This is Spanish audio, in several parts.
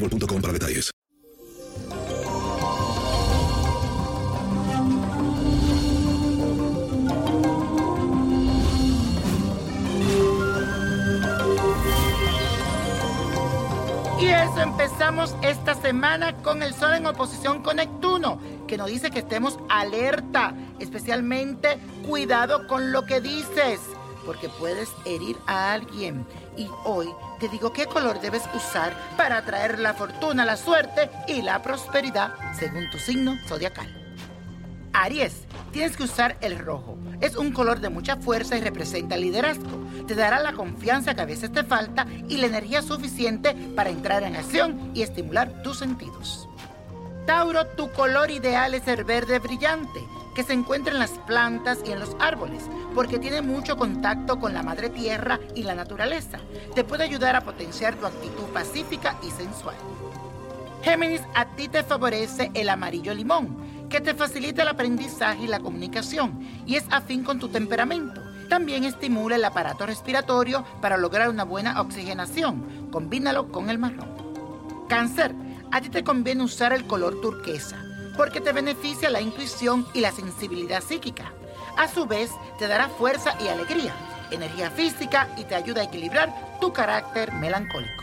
para detalles. Y eso empezamos esta semana con el Sol en oposición con Neptuno, que nos dice que estemos alerta, especialmente cuidado con lo que dices, porque puedes herir a alguien. Y hoy te digo qué color debes usar para atraer la fortuna, la suerte y la prosperidad según tu signo zodiacal. Aries, tienes que usar el rojo. Es un color de mucha fuerza y representa liderazgo. Te dará la confianza que a veces te falta y la energía suficiente para entrar en acción y estimular tus sentidos. Tauro, tu color ideal es el verde brillante, que se encuentra en las plantas y en los árboles, porque tiene mucho contacto con la madre tierra y la naturaleza. Te puede ayudar a potenciar tu actitud pacífica y sensual. Géminis, a ti te favorece el amarillo limón, que te facilita el aprendizaje y la comunicación y es afín con tu temperamento. También estimula el aparato respiratorio para lograr una buena oxigenación. Combínalo con el marrón. Cáncer, a ti te conviene usar el color turquesa porque te beneficia la intuición y la sensibilidad psíquica. A su vez, te dará fuerza y alegría, energía física y te ayuda a equilibrar tu carácter melancólico.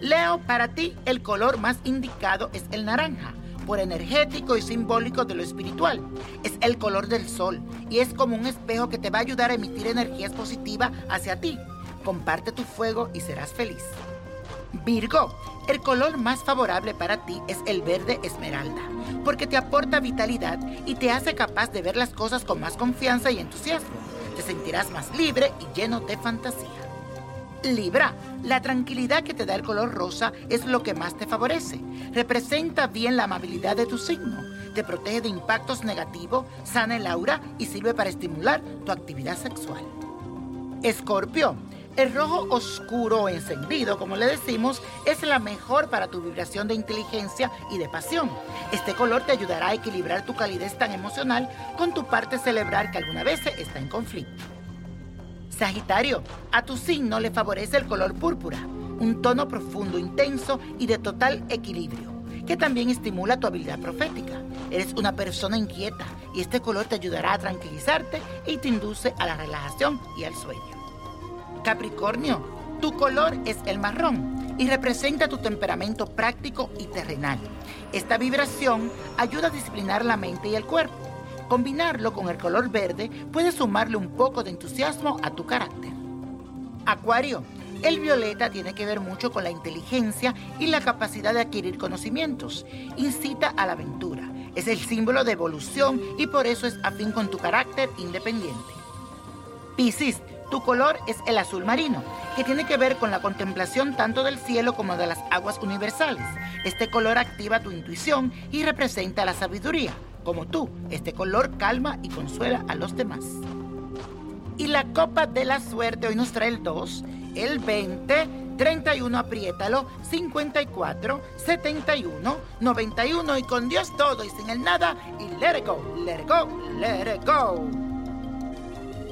Leo, para ti el color más indicado es el naranja, por energético y simbólico de lo espiritual. Es el color del sol y es como un espejo que te va a ayudar a emitir energías positivas hacia ti. Comparte tu fuego y serás feliz. Virgo, el color más favorable para ti es el verde esmeralda, porque te aporta vitalidad y te hace capaz de ver las cosas con más confianza y entusiasmo. Te sentirás más libre y lleno de fantasía. Libra, la tranquilidad que te da el color rosa es lo que más te favorece. Representa bien la amabilidad de tu signo, te protege de impactos negativos, sana el aura y sirve para estimular tu actividad sexual. Escorpio, el rojo oscuro encendido, como le decimos, es la mejor para tu vibración de inteligencia y de pasión. Este color te ayudará a equilibrar tu calidez tan emocional con tu parte cerebral que alguna vez está en conflicto. Sagitario, a tu signo le favorece el color púrpura, un tono profundo, intenso y de total equilibrio, que también estimula tu habilidad profética. Eres una persona inquieta y este color te ayudará a tranquilizarte y te induce a la relajación y al sueño. Capricornio, tu color es el marrón y representa tu temperamento práctico y terrenal. Esta vibración ayuda a disciplinar la mente y el cuerpo. Combinarlo con el color verde puede sumarle un poco de entusiasmo a tu carácter. Acuario, el violeta tiene que ver mucho con la inteligencia y la capacidad de adquirir conocimientos. Incita a la aventura. Es el símbolo de evolución y por eso es afín con tu carácter independiente. Piscis, Tu color es el azul marino, que tiene que ver con la contemplación tanto del cielo como de las aguas universales. Este color activa tu intuición y representa la sabiduría. Como tú, este color calma y consuela a los demás. Y la copa de la suerte hoy nos trae el 2, el 20, 31, apriétalo, 54, 71, 91 y con Dios todo y sin el nada y let it go, let it go, let it go.